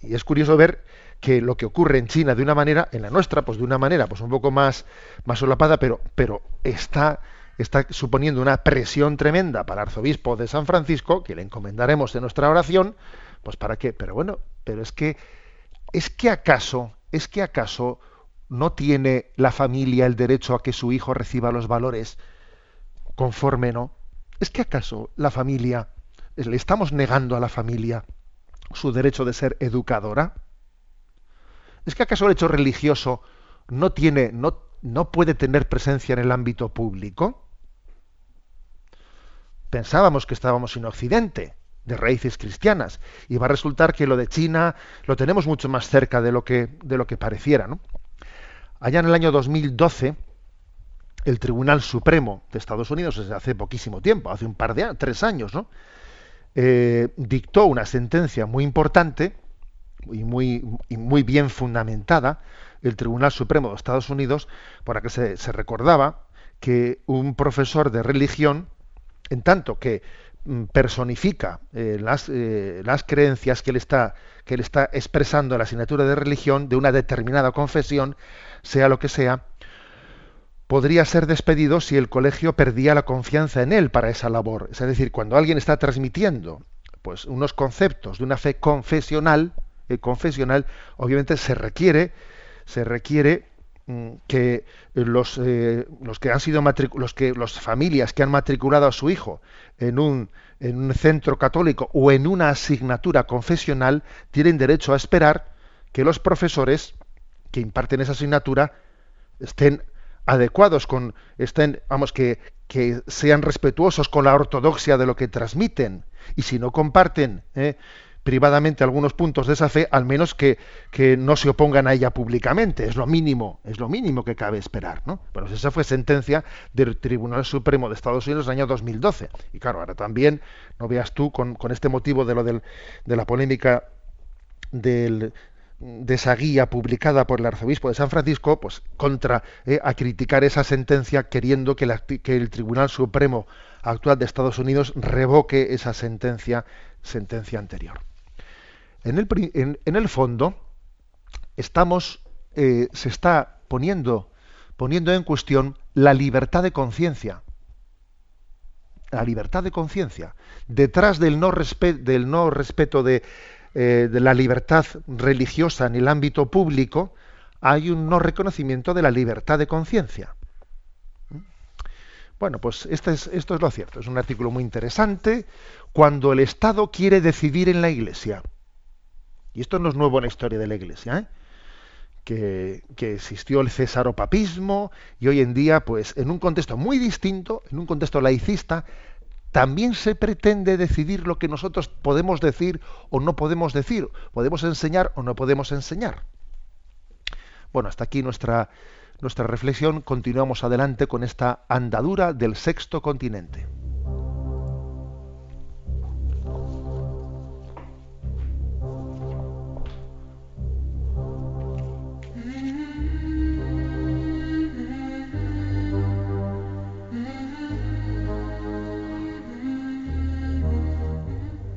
y es curioso ver que lo que ocurre en China de una manera, en la nuestra, pues de una manera, pues un poco más, más solapada, pero, pero está, está suponiendo una presión tremenda para el arzobispo de San Francisco, que le encomendaremos en nuestra oración, pues para qué, pero bueno, pero es que, es que acaso, es que acaso no tiene la familia el derecho a que su hijo reciba los valores conforme, ¿no? Es que acaso la familia, le estamos negando a la familia su derecho de ser educadora. ¿Es que acaso el hecho religioso no tiene, no, no puede tener presencia en el ámbito público? Pensábamos que estábamos en Occidente, de raíces cristianas, y va a resultar que lo de China lo tenemos mucho más cerca de lo que, de lo que pareciera. ¿no? Allá en el año 2012, el Tribunal Supremo de Estados Unidos, desde hace poquísimo tiempo, hace un par de años, tres años, ¿no? Eh, dictó una sentencia muy importante y muy, muy bien fundamentada el Tribunal Supremo de Estados Unidos para que se, recordaba que un profesor de religión, en tanto que mm, personifica eh, las, eh, las, creencias que él, está, que él está expresando en la asignatura de religión de una determinada confesión, sea lo que sea, podría ser despedido si el colegio perdía la confianza en él para esa labor. Es decir, cuando alguien está transmitiendo pues, unos conceptos de una fe confesional, eh, confesional, obviamente se requiere, se requiere mm, que los, eh, los que han sido los que las familias que han matriculado a su hijo en un, en un centro católico o en una asignatura confesional tienen derecho a esperar que los profesores que imparten esa asignatura estén adecuados con estén vamos que que sean respetuosos con la ortodoxia de lo que transmiten. Y si no comparten eh, privadamente algunos puntos de esa fe, al menos que, no se opongan a ella públicamente. Es lo mínimo, es lo mínimo que cabe esperar. ¿no? Bueno, esa fue sentencia del Tribunal Supremo de Estados Unidos en el año 2012. Y claro, ahora también, no veas tú, con, este motivo de lo del, de la polémica del, de esa guía publicada por el arzobispo de San Francisco, pues contra eh, a criticar esa sentencia, queriendo que, que el Tribunal Supremo actual de Estados Unidos revoque esa sentencia, sentencia anterior. En el, fondo, eh, se está poniendo, en cuestión la libertad de conciencia. La libertad de conciencia. Detrás del no, respeto de, eh, de la libertad religiosa en el ámbito público, hay un no reconocimiento de la libertad de conciencia. Bueno, pues este es, esto es lo cierto. Es un artículo muy interesante cuando el Estado quiere decidir en la Iglesia. Y esto no es nuevo en la historia de la Iglesia, ¿eh? que, existió el cesaropapismo y hoy en día, pues en un contexto muy distinto, en un contexto laicista, también se pretende decidir lo que nosotros podemos decir o no podemos decir, podemos enseñar o no podemos enseñar. Bueno, hasta aquí nuestra, nuestra reflexión. Continuamos adelante con esta andadura del sexto continente.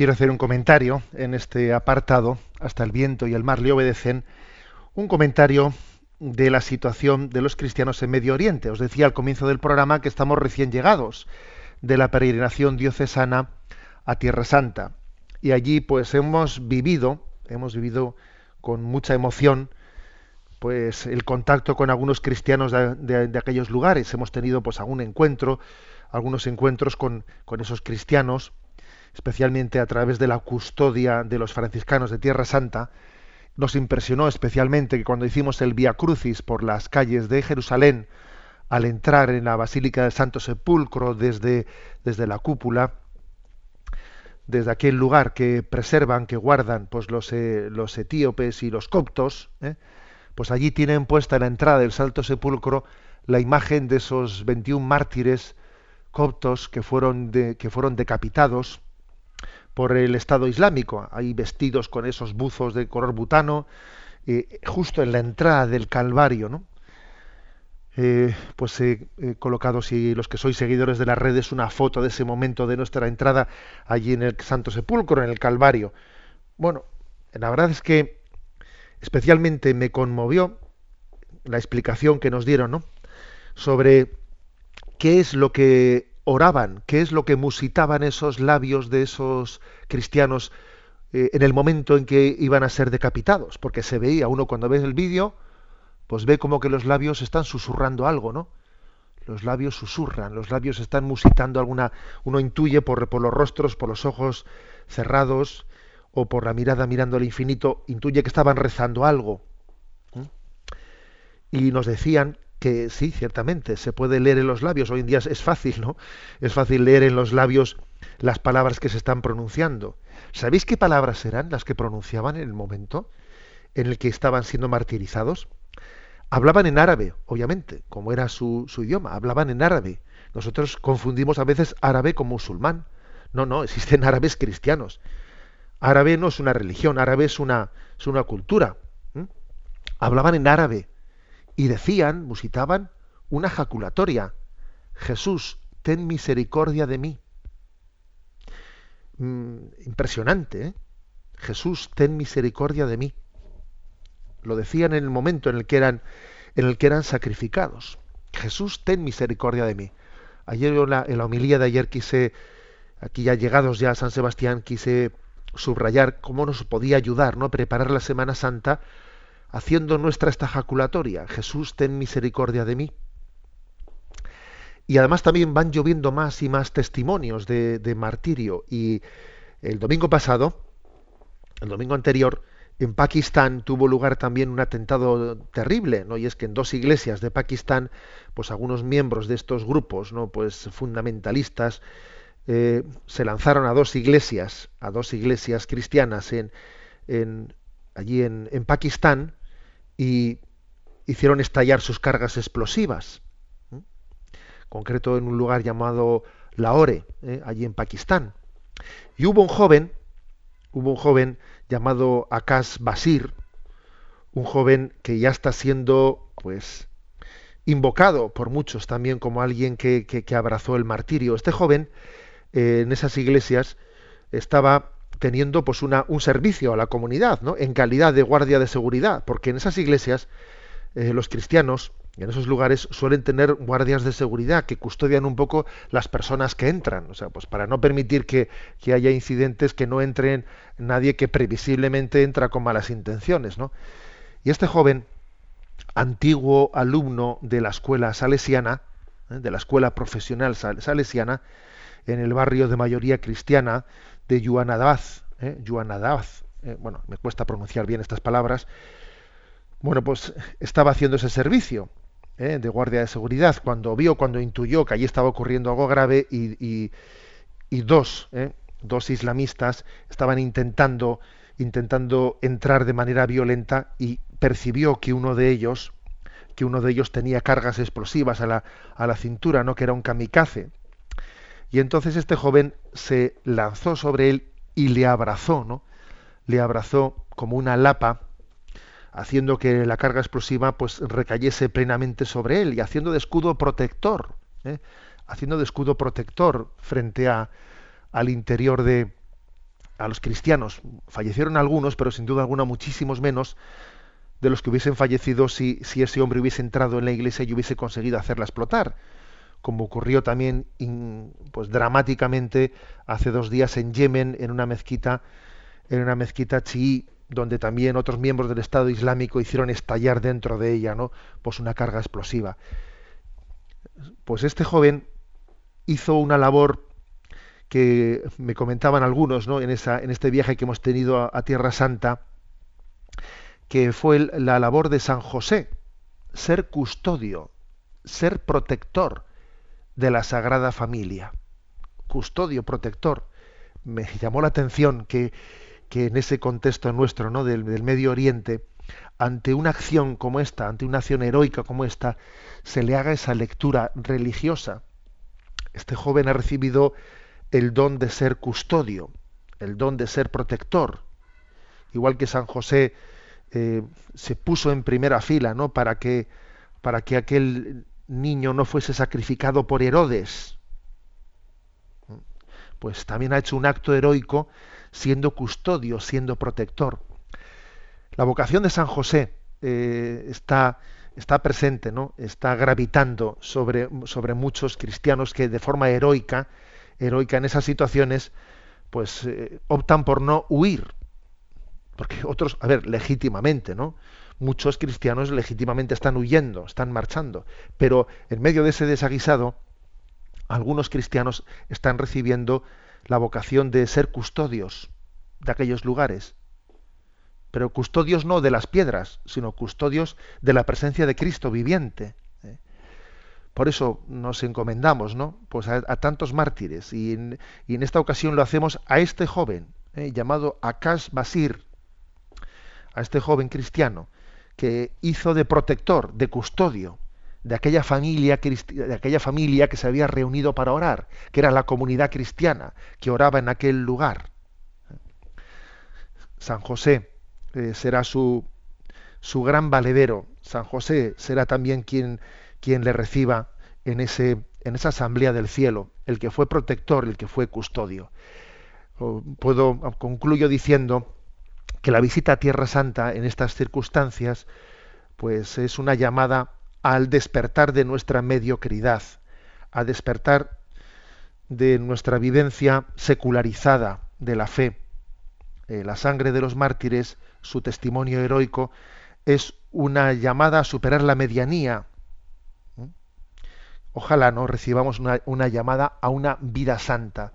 Quiero hacer un comentario en este apartado, hasta el viento y el mar le obedecen, un comentario de la situación de los cristianos en Medio Oriente. Os decía al comienzo del programa que estamos recién llegados de la peregrinación diocesana a Tierra Santa. Y allí pues hemos vivido, hemos vivido con mucha emoción, pues el contacto con algunos cristianos de, aquellos lugares. Hemos tenido pues algún encuentro, algunos encuentros con, con esos cristianos, especialmente a través de la custodia de los franciscanos de Tierra Santa, nos impresionó especialmente que cuando hicimos el Via Crucis por las calles de Jerusalén, al entrar en la Basílica del Santo Sepulcro desde, desde la cúpula, desde aquel lugar que preservan, que guardan pues los, eh, los etíopes y los coptos, ¿eh? pues allí tienen puesta en la entrada del Santo Sepulcro la imagen de esos 21 mártires coptos que fueron, de, que fueron decapitados por el Estado Islámico. Hay vestidos con esos buzos de color butano, eh, justo en la entrada del Calvario, ¿no? Eh, pues he, colocado, si los que sois seguidores de las redes, una foto de ese momento de nuestra entrada allí en el Santo Sepulcro, en el Calvario. Bueno, la verdad es que especialmente me conmovió la explicación que nos dieron, ¿no? Sobre qué es lo que oraban, qué es lo que musitaban esos labios de esos cristianos eh, en el momento en que iban a ser decapitados, porque se veía uno cuando ve el vídeo, pues ve como que los labios están susurrando algo, ¿no? Los labios susurran, los labios están musitando alguna, uno intuye por, por los rostros, por los ojos cerrados o por la mirada mirando al infinito, intuye que estaban rezando algo. Y nos decían que sí, ciertamente, se puede leer en los labios. Hoy en día es fácil, ¿no? Es fácil leer en los labios las palabras que se están pronunciando. ¿Sabéis qué palabras eran las que pronunciaban en el momento en el que estaban siendo martirizados? Hablaban en árabe, obviamente, como era su, su idioma, hablaban en árabe. Nosotros confundimos a veces árabe con musulmán. No, no, existen árabes cristianos. Árabe no es una religión, árabe es una, es una cultura. Hablaban en árabe y decían, musitaban, una jaculatoria. Jesús, ten misericordia de mí. Mm, impresionante, ¿eh? Jesús, ten misericordia de mí. Lo decían en el momento en el que eran, en el que eran sacrificados. Jesús, ten misericordia de mí. Ayer en la, en la homilía de ayer quise, aquí ya llegados ya a San Sebastián, quise subrayar cómo nos podía ayudar, ¿no? Preparar la Semana Santa haciendo nuestra esta jaculatoria, Jesús, ten misericordia de mí. Y además también van lloviendo más y más testimonios de, martirio. Y el domingo pasado, el domingo anterior, en Pakistán tuvo lugar también un atentado terrible, ¿no? Y es que en dos iglesias de Pakistán, pues algunos miembros de estos grupos, ¿no? Pues fundamentalistas, eh, se lanzaron a dos iglesias, a dos iglesias cristianas en, allí en Pakistán, y hicieron estallar sus cargas explosivas, concreto en un lugar llamado Lahore, ¿eh? allí en Pakistán. Y hubo un joven, hubo un joven llamado Akash Basir, un joven que ya está siendo, pues, invocado por muchos también como alguien que, que, abrazó el martirio. Este joven eh, en esas iglesias estaba teniendo pues una, un servicio a la comunidad, ¿no? En calidad de guardia de seguridad, porque en esas iglesias eh, los cristianos en esos lugares suelen tener guardias de seguridad que custodian un poco las personas que entran, o sea, pues para no permitir que, que haya incidentes que no entren nadie que previsiblemente entra con malas intenciones, ¿no? Y este joven, antiguo alumno de la escuela salesiana, ¿eh? de la escuela profesional salesiana, en el barrio de mayoría cristiana de Yuanadaz, ¿eh? ¿eh? bueno, me cuesta pronunciar bien estas palabras, bueno, pues estaba haciendo ese servicio ¿eh? de guardia de seguridad cuando vio, cuando intuyó que allí estaba ocurriendo algo grave y, y, dos, ¿eh? dos islamistas estaban intentando, intentando entrar de manera violenta y percibió que uno de ellos, que uno de ellos tenía cargas explosivas a la, a la cintura, no que era un kamikaze. Y entonces este joven se lanzó sobre él y le abrazó, ¿no? Le abrazó como una lapa, haciendo que la carga explosiva pues recayese plenamente sobre él y haciendo de escudo protector, ¿eh? haciendo de escudo protector frente a, al interior de a los cristianos. Fallecieron algunos, pero sin duda alguna muchísimos menos de los que hubiesen fallecido si, si ese hombre hubiese entrado en la iglesia y hubiese conseguido hacerla explotar, como ocurrió también pues dramáticamente hace dos días en Yemen, en una mezquita, en una mezquita chií, donde también otros miembros del Estado Islámico hicieron estallar dentro de ella, ¿no? Pues una carga explosiva. Pues este joven hizo una labor que me comentaban algunos ¿no? en, esa, en este viaje que hemos tenido a, Tierra Santa, que fue la labor de San José, ser custodio, ser protector de la Sagrada Familia. Custodio, protector. Me llamó la atención que, que en ese contexto nuestro, ¿no? del, del Medio Oriente, ante una acción como esta, ante una acción heroica como esta, se le haga esa lectura religiosa. Este joven ha recibido el don de ser custodio, el don de ser protector. Igual que San José eh, se puso en primera fila, ¿no? Para que, para que aquel niño no fuese sacrificado por Herodes. Pues también ha hecho un acto heroico siendo custodio, siendo protector. La vocación de San José eh, está, está presente, ¿no? Está gravitando sobre, sobre muchos cristianos que de forma heroica heroica en esas situaciones, pues eh, optan por no huir. Porque otros, a ver, legítimamente, ¿no? Muchos cristianos legítimamente están huyendo, están marchando. Pero en medio de ese desaguisado, algunos cristianos están recibiendo la vocación de ser custodios de aquellos lugares. Pero custodios no de las piedras, sino custodios de la presencia de Cristo viviente. Por eso nos encomendamos ¿no? pues a, tantos mártires y en, esta ocasión lo hacemos a este joven ¿eh? llamado Akash Basir, a este joven cristiano que hizo de protector, de custodio de aquella familia de aquella familia que se había reunido para orar, que era la comunidad cristiana que oraba en aquel lugar. San José eh, será su, su gran valedero. San José será también quien quien le reciba en, ese, en esa asamblea del cielo, el que fue protector, el que fue custodio. Puedo, concluyo diciendo que la visita a Tierra Santa en estas circunstancias, pues es una llamada al despertar de nuestra mediocridad, a despertar de nuestra vivencia secularizada de la fe. Eh, la sangre de los mártires, su testimonio heroico, es una llamada a superar la medianía. Ojalá no recibamos una, llamada a una vida santa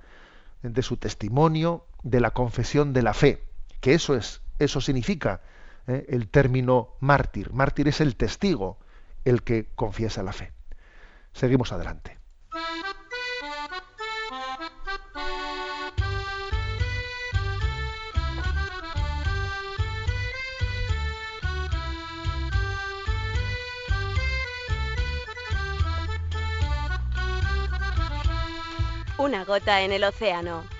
de su testimonio, de la confesión de la fe, que eso es, eso significa ¿eh? el término mártir. Mártir es el testigo, el que confiesa la fe. Seguimos adelante. Una gota en el océano.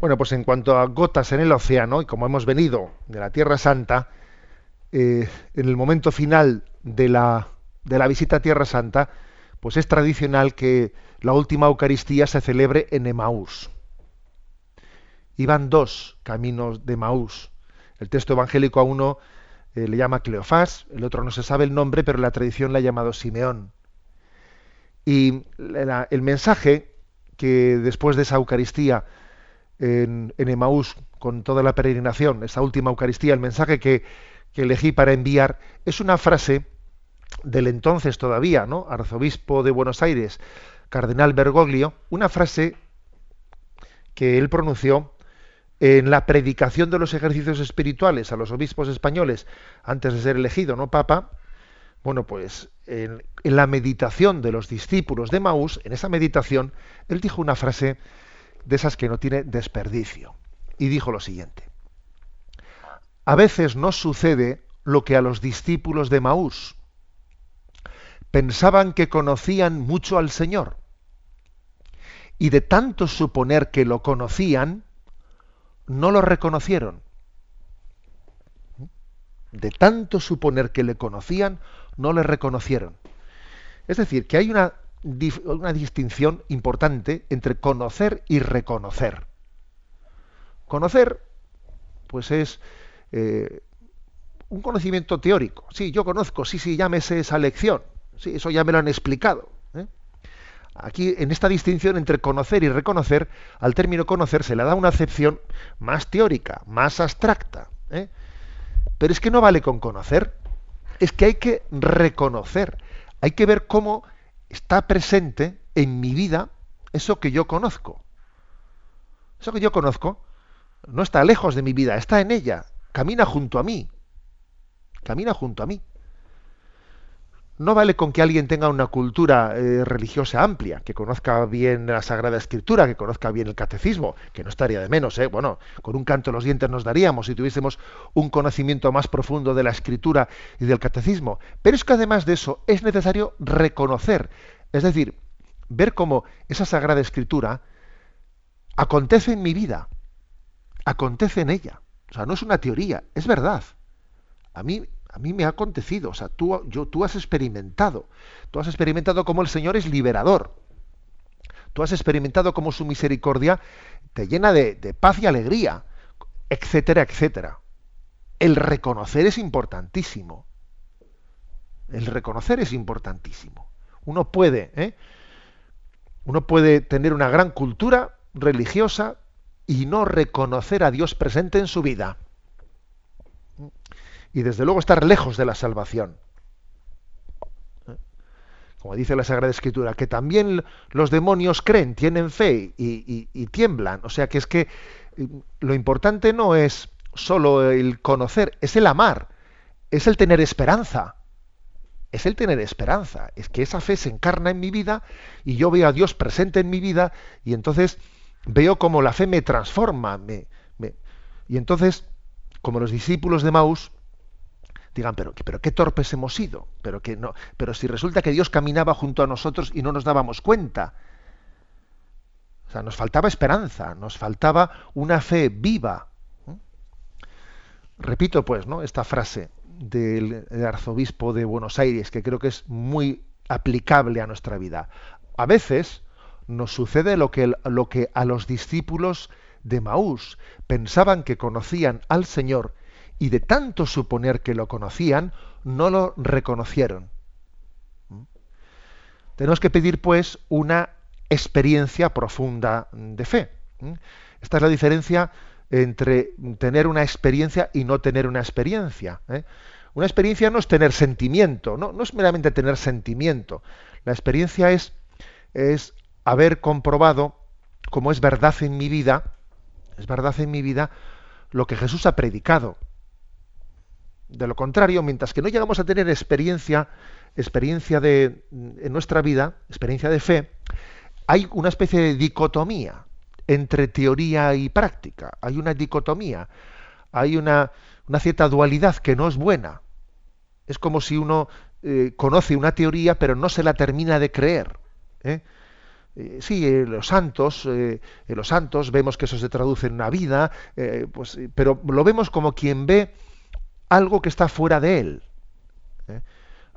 Bueno, pues en cuanto a gotas en el océano, y como hemos venido de la Tierra Santa, eh, en el momento final de la, de la visita a Tierra Santa, pues es tradicional que la última Eucaristía se celebre en Emaús. Iban dos caminos de Emaús. El texto evangélico a uno eh, le llama Cleofás, el otro no se sabe el nombre, pero la tradición le ha llamado Simeón. Y el mensaje que después de esa Eucaristía en, en Emaús con toda la peregrinación, esa última Eucaristía, el mensaje que, elegí para enviar, es una frase del entonces todavía, ¿no? arzobispo de Buenos Aires, cardenal Bergoglio, una frase que él pronunció en la predicación de los ejercicios espirituales a los obispos españoles antes de ser elegido, ¿no? Papa. Bueno, pues en, en la meditación de los discípulos de Maús, en esa meditación, él dijo una frase de esas que no tiene desperdicio. Y dijo lo siguiente. a veces nos sucede lo que a los discípulos de Maús. Pensaban que conocían mucho al Señor y de tanto suponer que lo conocían, no lo reconocieron. De tanto suponer que le conocían, no le reconocieron. Es decir, que hay una, una distinción importante entre conocer y reconocer. Conocer, pues es eh, un conocimiento teórico. Sí, yo conozco, sí, sí, llámese esa lección. Sí, eso ya me lo han explicado. ¿eh? Aquí, en esta distinción entre conocer y reconocer, al término conocer se le da una acepción más teórica, más abstracta. ¿eh? Pero es que no vale con conocer, es que hay que reconocer, hay que ver cómo está presente en mi vida eso que yo conozco. Eso que yo conozco no está lejos de mi vida, está en ella, camina junto a mí, camina junto a mí. No vale con que alguien tenga una cultura eh, religiosa amplia, que conozca bien la Sagrada Escritura, que conozca bien el catecismo, que no estaría de menos, ¿eh? Bueno, con un canto los dientes nos daríamos si tuviésemos un conocimiento más profundo de la Escritura y del catecismo. Pero es que además de eso es necesario reconocer, es decir, ver cómo esa Sagrada Escritura acontece en mi vida, acontece en ella. O sea, no es una teoría, es verdad. A mí, a mí me ha acontecido. O sea, tú, yo, tú has experimentado. Tú has experimentado cómo el Señor es liberador. Tú has experimentado cómo su misericordia te llena de, de paz y alegría, etcétera, etcétera. El reconocer es importantísimo. El reconocer es importantísimo. Uno puede, ¿eh? uno puede tener una gran cultura religiosa, y no reconocer a Dios presente en su vida. Y desde luego estar lejos de la salvación. Como dice la Sagrada Escritura, que también los demonios creen, tienen fe y, tiemblan. O sea que es que eh, lo importante no es solo el conocer, es el amar, es el tener esperanza. Es el tener esperanza. Es que esa fe se encarna en mi vida y yo veo a Dios presente en mi vida y entonces veo como la fe me transforma. Me, Y entonces, como los discípulos de Maús, digan, pero, qué torpes hemos sido, pero, que no, pero si resulta que Dios caminaba junto a nosotros y no nos dábamos cuenta. O sea, nos faltaba esperanza, nos faltaba una fe viva. Repito, pues, ¿no? esta frase del arzobispo de Buenos Aires, que creo que es muy aplicable a nuestra vida. A veces, nos sucede lo que, lo que a los discípulos de Maús pensaban que conocían al Señor y de tanto suponer que lo conocían, no lo reconocieron. ¿Mm? Tenemos que pedir, pues, una experiencia profunda de fe. ¿Mm? Esta es la diferencia entre tener una experiencia y no tener una experiencia. ¿eh? Una experiencia no es tener sentimiento, no, no es meramente tener sentimiento. La experiencia es, es haber comprobado como es verdad en mi vida, es verdad en mi vida lo que Jesús ha predicado. De lo contrario, mientras que no llegamos a tener experiencia, experiencia de, en nuestra vida, experiencia de fe, hay una especie de dicotomía entre teoría y práctica. Hay una dicotomía, hay una, una cierta dualidad que no es buena. Es como si uno eh, conoce una teoría pero no se la termina de creer. ¿eh? Eh, sí, eh, los santos, los santos vemos que eso se traduce en una vida, pues, pero lo vemos como quien ve algo que está fuera de él.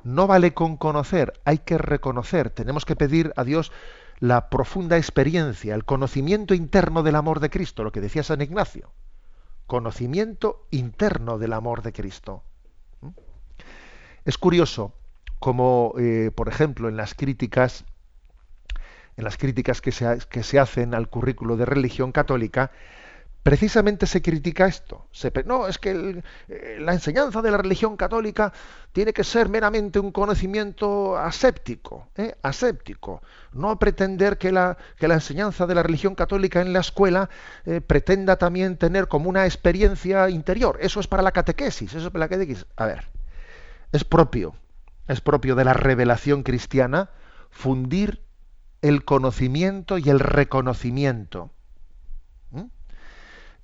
No vale con conocer, hay que reconocer. Tenemos que pedir a Dios la profunda experiencia, el conocimiento interno del amor de Cristo, lo que decía San Ignacio. Conocimiento interno del amor de Cristo. ¿Mm? Es curioso como, por ejemplo, en las críticas en las críticas que se, que se hacen al currículo de religión católica, precisamente se critica esto. no, es que eh, la enseñanza de la religión católica tiene que ser meramente un conocimiento aséptico, ¿eh? aséptico. No pretender que la, enseñanza de la religión católica en la escuela eh, pretenda también tener como una experiencia interior. Eso es para la catequesis, eso es para la catequesis. A ver, es propio, es propio de la revelación cristiana fundir el conocimiento y el reconocimiento. ¿Mm?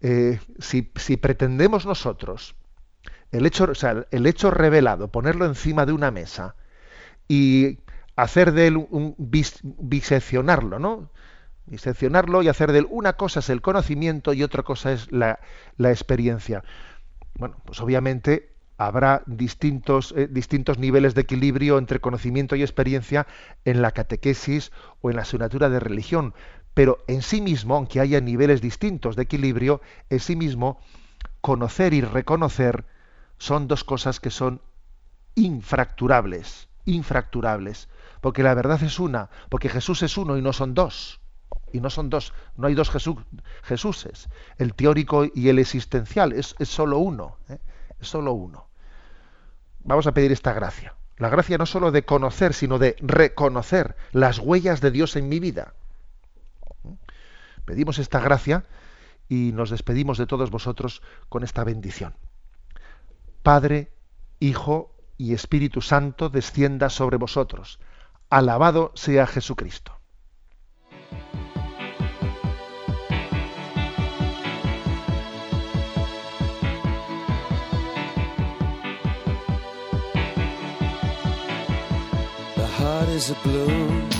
Eh, si, pretendemos nosotros El hecho, o sea, el hecho revelado, ponerlo encima de una mesa y hacer de él un, biseccionarlo, ¿no? Diseccionarlo y hacer de él una cosa es el conocimiento y otra cosa es la, la experiencia. Bueno, pues obviamente habrá distintos, eh, distintos niveles de equilibrio entre conocimiento y experiencia en la catequesis o en la asignatura de religión, pero en sí mismo, aunque haya niveles distintos de equilibrio, en sí mismo, conocer y reconocer son dos cosas que son infracturables, infracturables, porque la verdad es una, porque Jesús es uno y no son dos y no son dos, no hay dos Jesús, Jesuses. El teórico y el existencial es, solo uno, ¿eh? es solo uno. Vamos a pedir esta gracia. La gracia no solo de conocer, sino de reconocer las huellas de Dios en mi vida. Pedimos esta gracia y nos despedimos de todos vosotros con esta bendición. Padre, Hijo y Espíritu Santo descienda sobre vosotros. Alabado sea Jesucristo. is a